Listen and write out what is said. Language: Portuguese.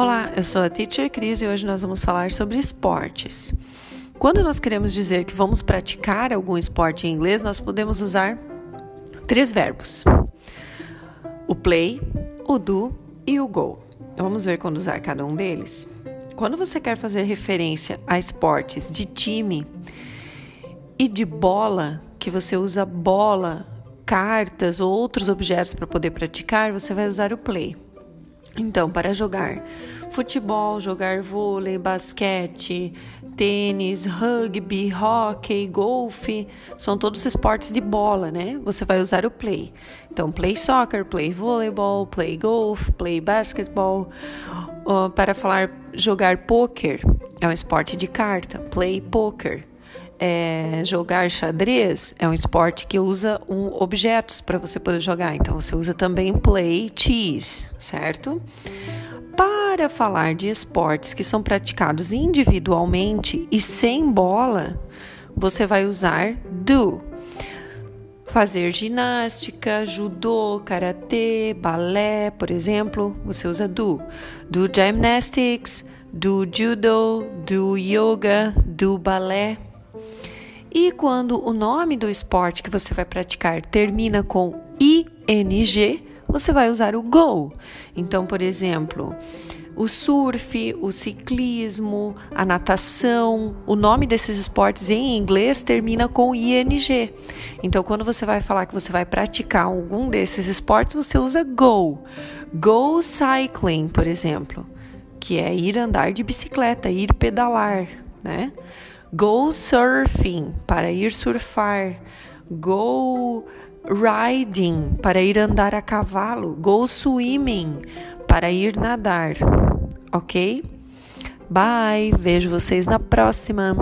Olá, eu sou a Teacher Cris e hoje nós vamos falar sobre esportes. Quando nós queremos dizer que vamos praticar algum esporte em inglês, nós podemos usar três verbos: o play, o do e o go. Vamos ver quando usar cada um deles. Quando você quer fazer referência a esportes de time e de bola, que você usa bola, cartas ou outros objetos para poder praticar, você vai usar o play. Então, para jogar futebol, jogar vôlei, basquete, tênis, rugby, hockey, golfe, são todos esportes de bola, né? Você vai usar o play. Então, play soccer, play volleyball, play golf, play basketball. Uh, para falar jogar poker, é um esporte de carta, play poker é, jogar xadrez é um esporte que usa um, objetos para você poder jogar. Então você usa também play chess, certo? Para falar de esportes que são praticados individualmente e sem bola, você vai usar do. Fazer ginástica, judô, karatê, balé, por exemplo, você usa do. Do gymnastics, do judo, do yoga, do balé, e quando o nome do esporte que você vai praticar termina com ing, você vai usar o go. Então, por exemplo, o surf, o ciclismo, a natação, o nome desses esportes em inglês termina com ing. Então, quando você vai falar que você vai praticar algum desses esportes, você usa go. Go cycling, por exemplo, que é ir andar de bicicleta, ir pedalar, né? Go surfing, para ir surfar. Go riding, para ir andar a cavalo. Go swimming, para ir nadar. Ok? Bye, vejo vocês na próxima.